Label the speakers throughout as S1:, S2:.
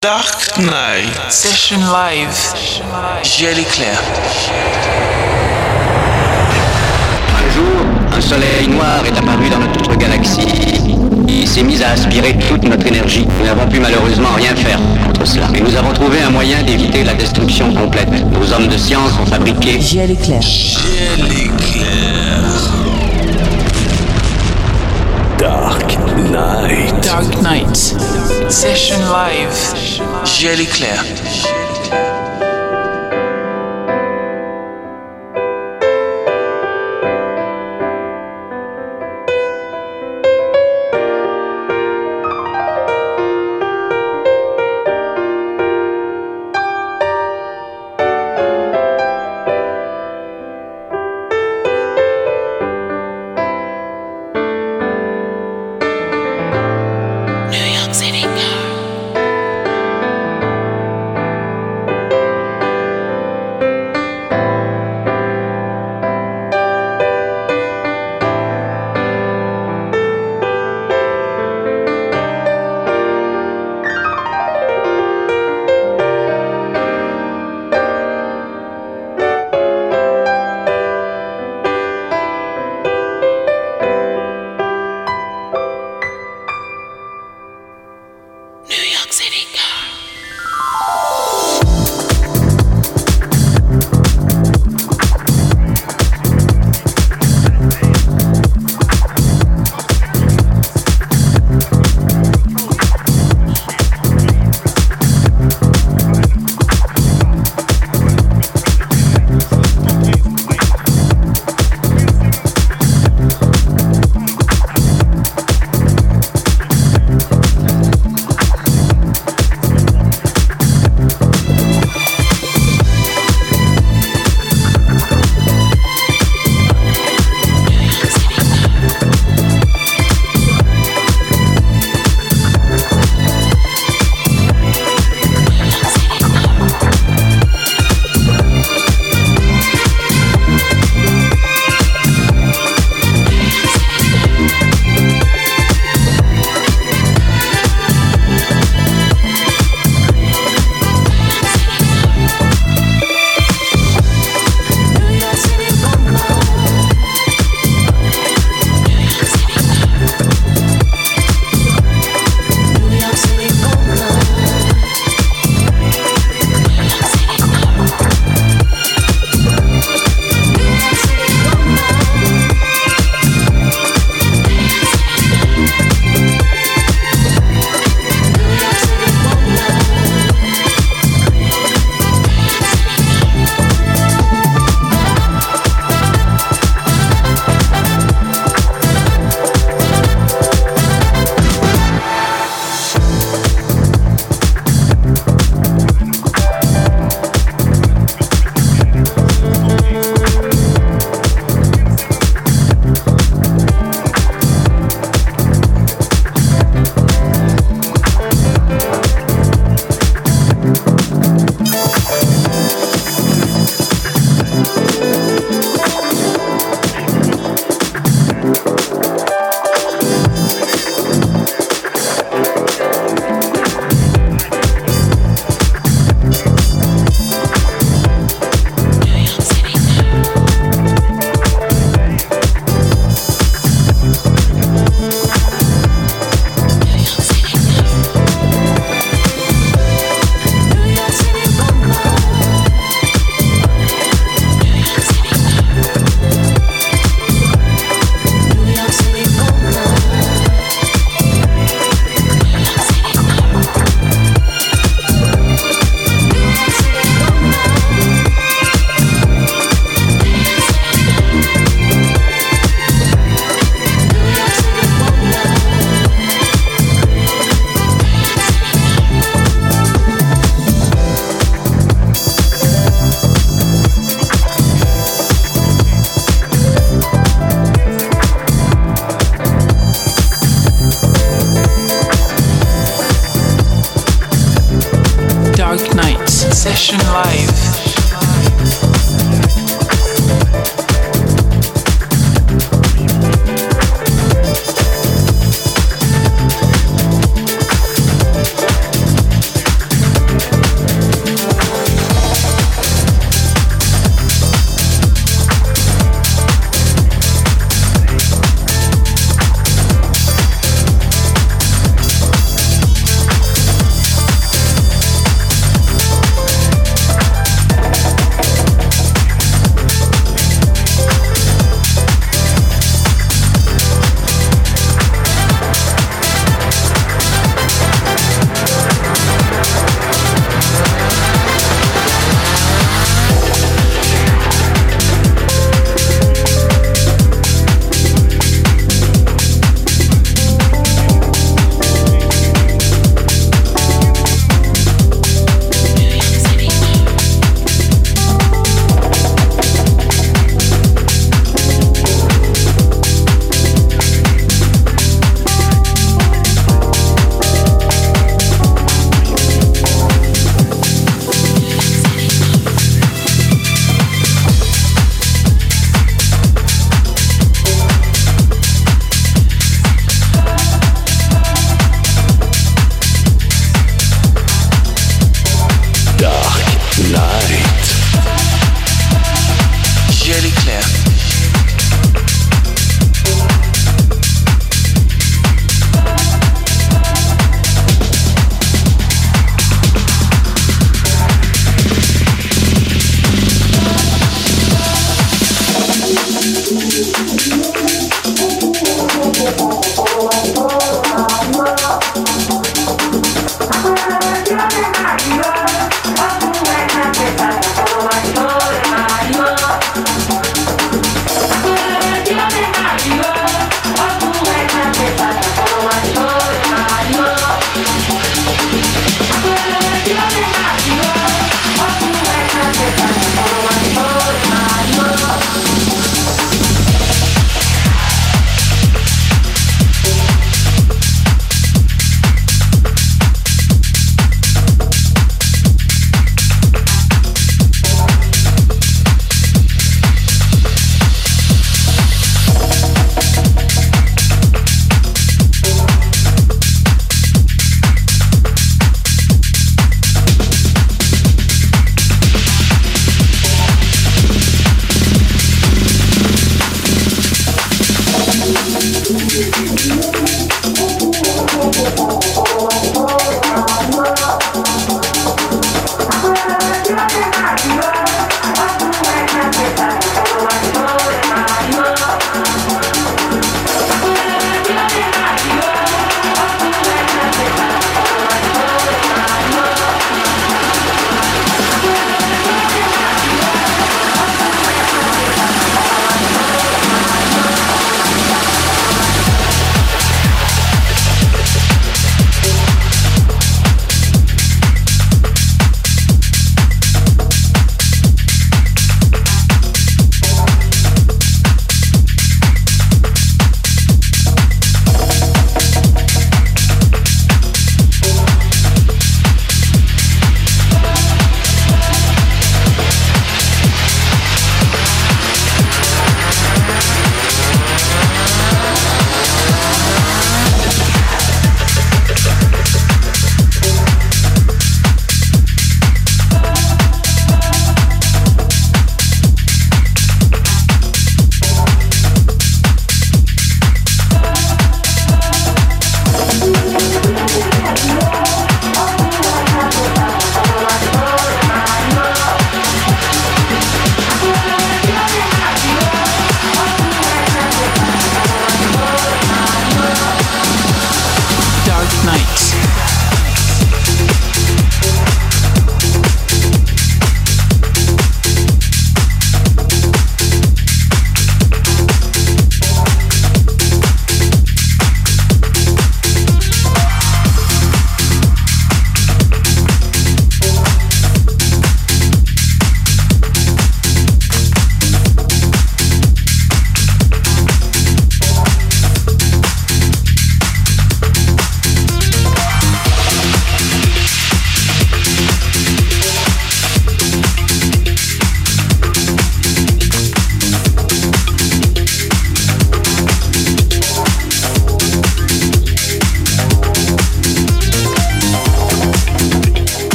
S1: Dark Knight.
S2: Session live.
S1: Gilles Clair.
S3: Un jour, un soleil noir est apparu dans notre galaxie. Il s'est mis à aspirer toute notre énergie. Nous n'avons pu malheureusement rien faire contre cela. Mais nous avons trouvé un moyen d'éviter la destruction complète. Nos hommes de science ont fabriqué
S4: Gilles Clair.
S1: Gilles Clair.
S5: Dark Knight.
S2: Dark Knight. Session live.
S1: Jelly Clair.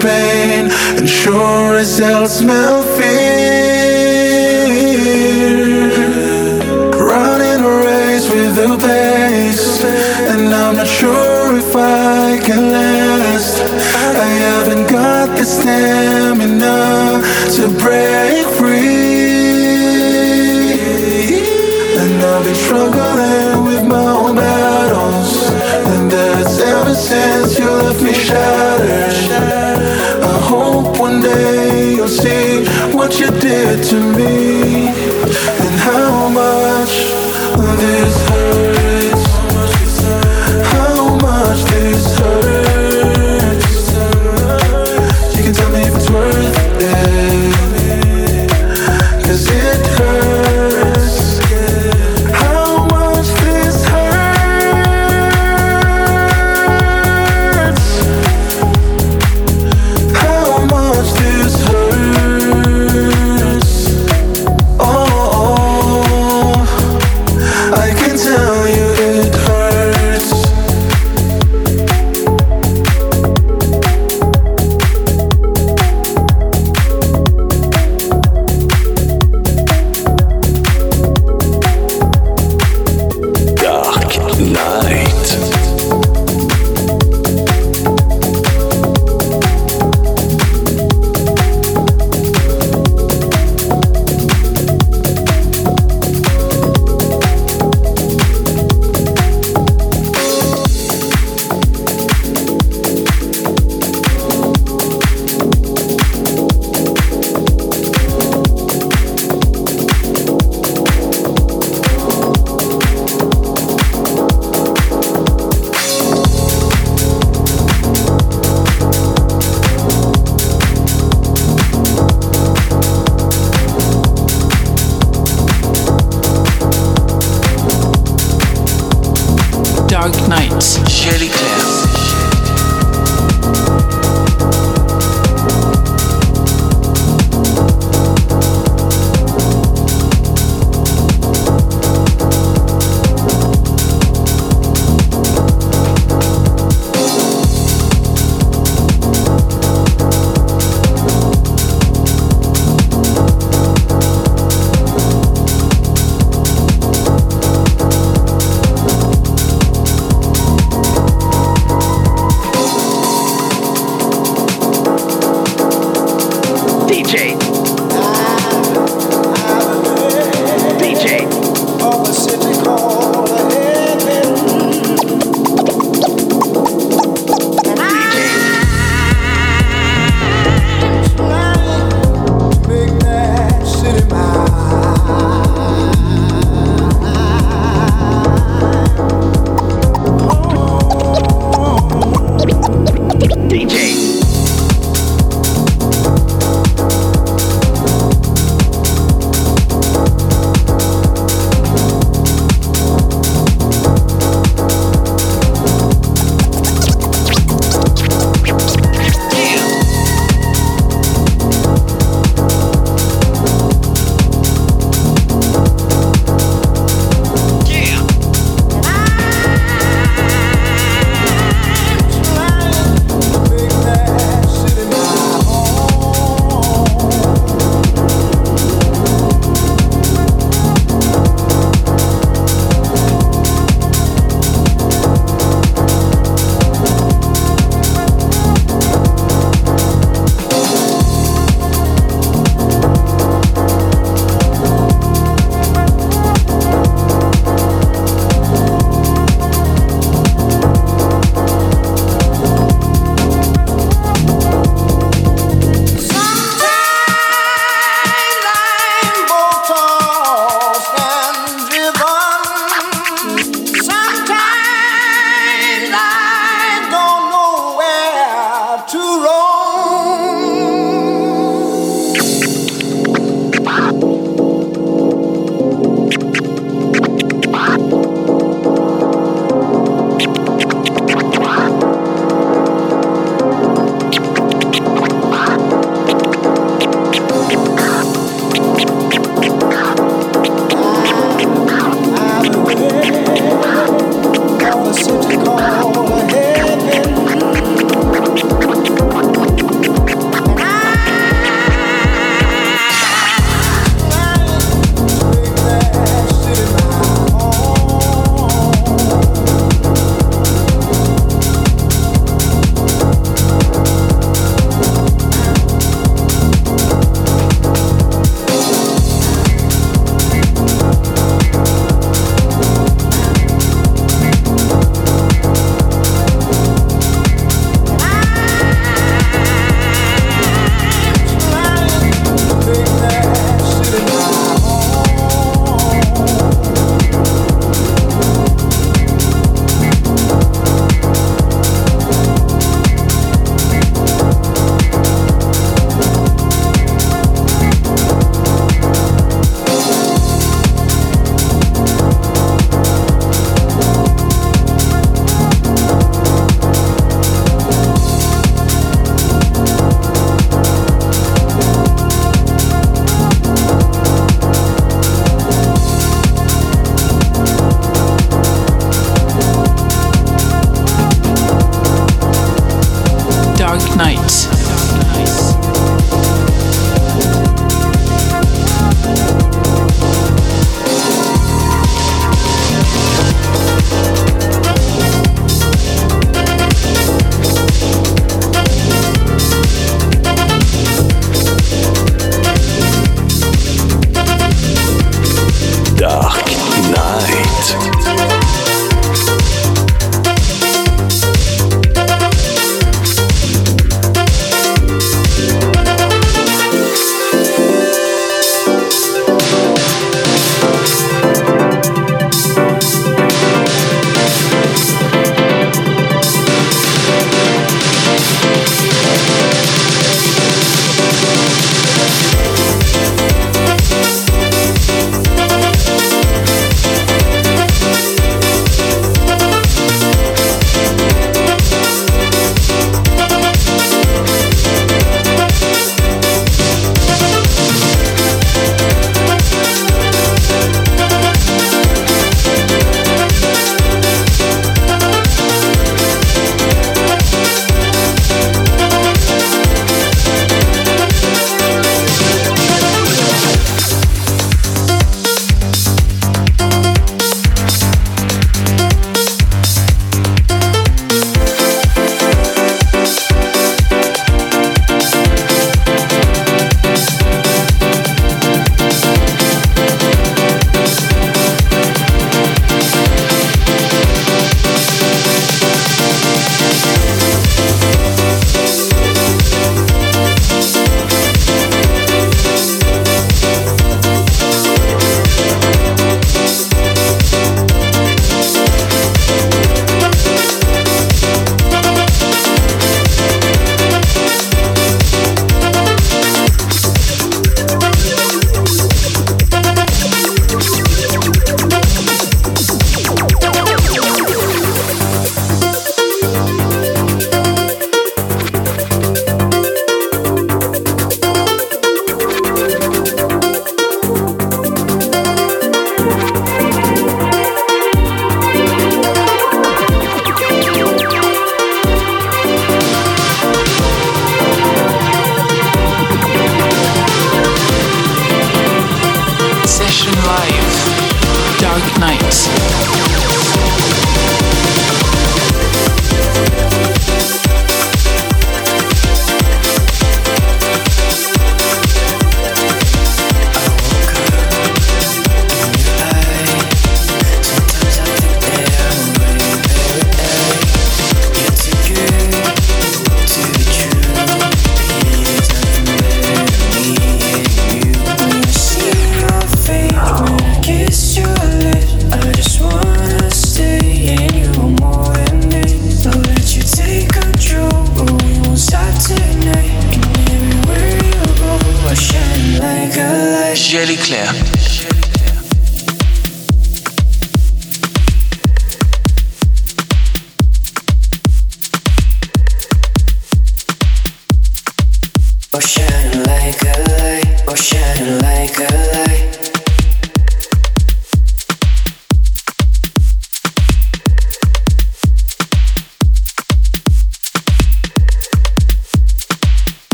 S4: pain,
S6: and sure as hell smell fear. Running a race with the pace, and I'm not sure if I can last. I haven't got the stamina to break free, and I've been struggling with my own battles, and that's ever since you left me shattered. One day you'll see what you did to me and how much this hurts.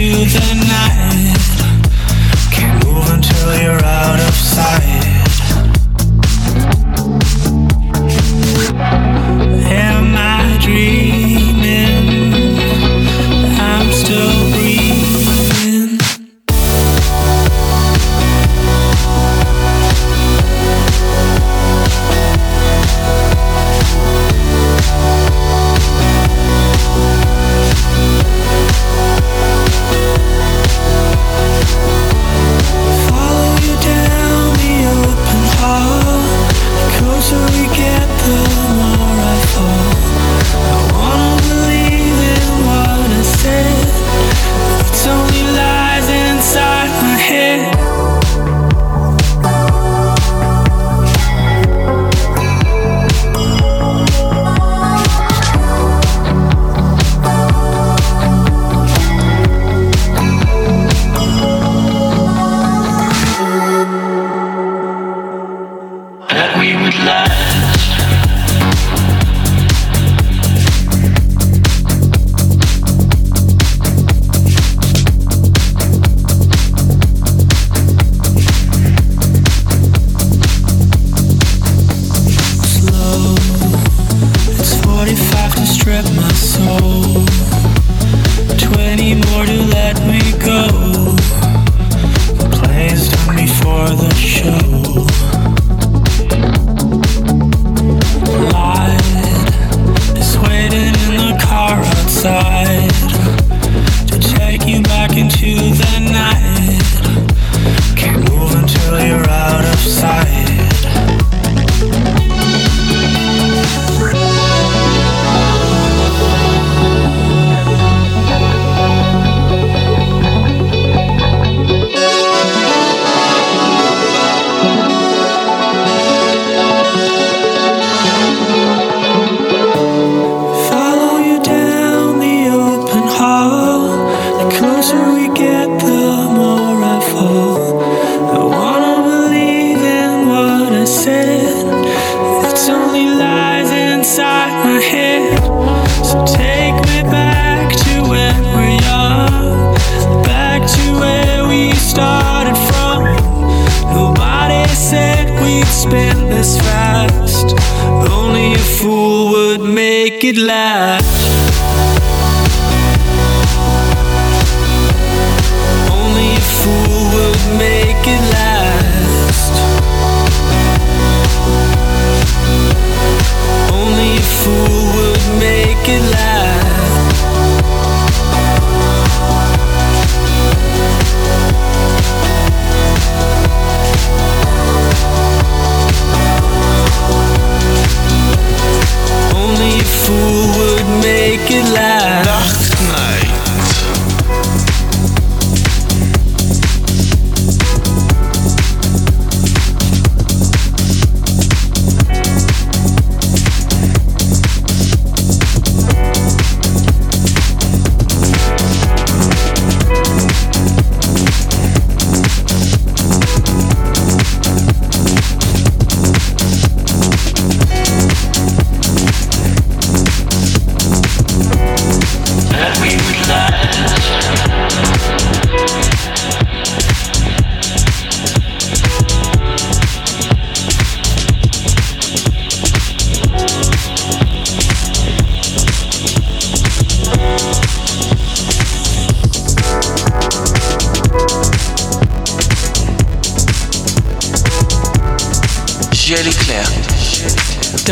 S6: into
S5: the night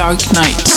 S2: Dark Nights.